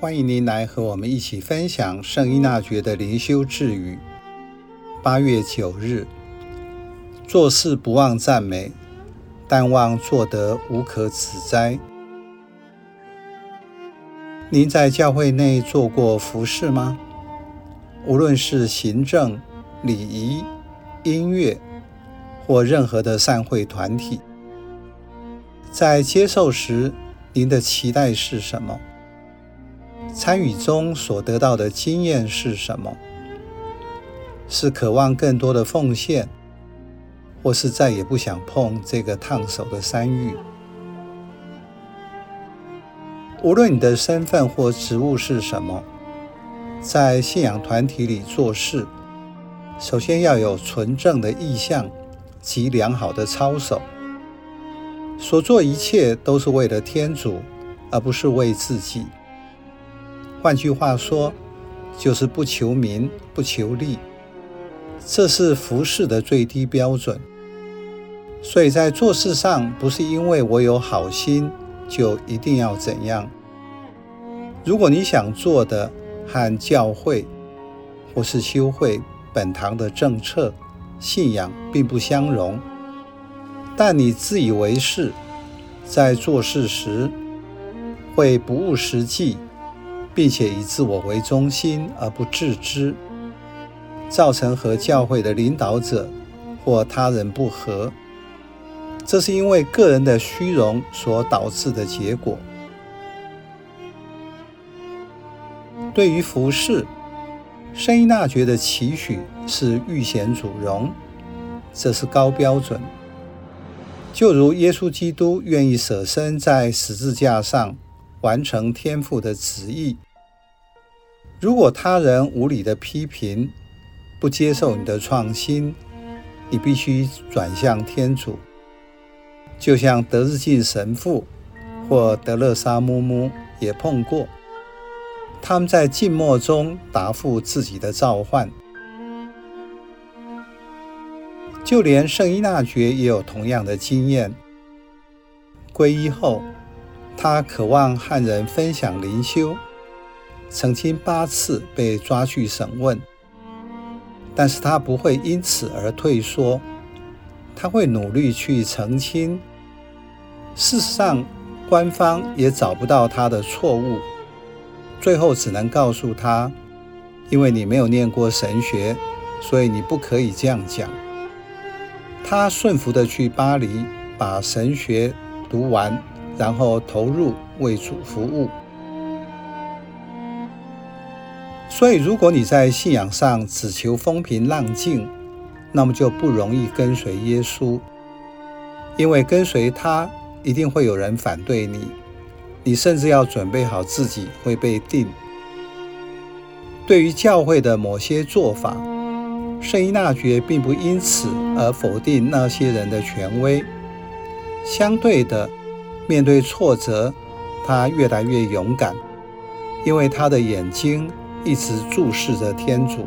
欢迎您来和我们一起分享圣依纳爵的灵修智语。八月九日，做事不忘赞美，但忘做得无可指摘。您在教会内做过服饰吗？无论是行政、礼仪、音乐，或任何的善会团体，在接受时，您的期待是什么？参与中所得到的经验是什么？是渴望更多的奉献，或是再也不想碰这个烫手的山芋？无论你的身份或职务是什么，在信仰团体里做事，首先要有纯正的意向及良好的操守。所做一切都是为了天主，而不是为自己。换句话说，就是不求名，不求利。这是服事的最低标准。所以在做事上，不是因为我有好心，就一定要怎样。如果你想做的和教会或是修会本堂的政策、信仰并不相容，但你自以为是，在做事时会不务实际。并且以自我为中心而不自知，造成和教会的领导者或他人不和，这是因为个人的虚荣所导致的结果。对于服饰，圣依纳爵的期许是欲显主荣，这是高标准。就如耶稣基督愿意舍身在十字架上。完成天父的旨意。如果他人无理的批评，不接受你的创新，你必须转向天主。就像德日进神父或德勒沙木木也碰过，他们在静默中答复自己的召唤。就连圣依纳爵也有同样的经验。皈依后。他渴望和人分享灵修，曾经八次被抓去审问，但是他不会因此而退缩，他会努力去澄清。事实上，官方也找不到他的错误，最后只能告诉他，因为你没有念过神学，所以你不可以这样讲。他顺服地去巴黎，把神学读完。然后投入为主服务。所以，如果你在信仰上只求风平浪静，那么就不容易跟随耶稣，因为跟随他一定会有人反对你，你甚至要准备好自己会被定。对于教会的某些做法，圣依纳爵并不因此而否定那些人的权威，相对的。面对挫折，他越来越勇敢，因为他的眼睛一直注视着天主。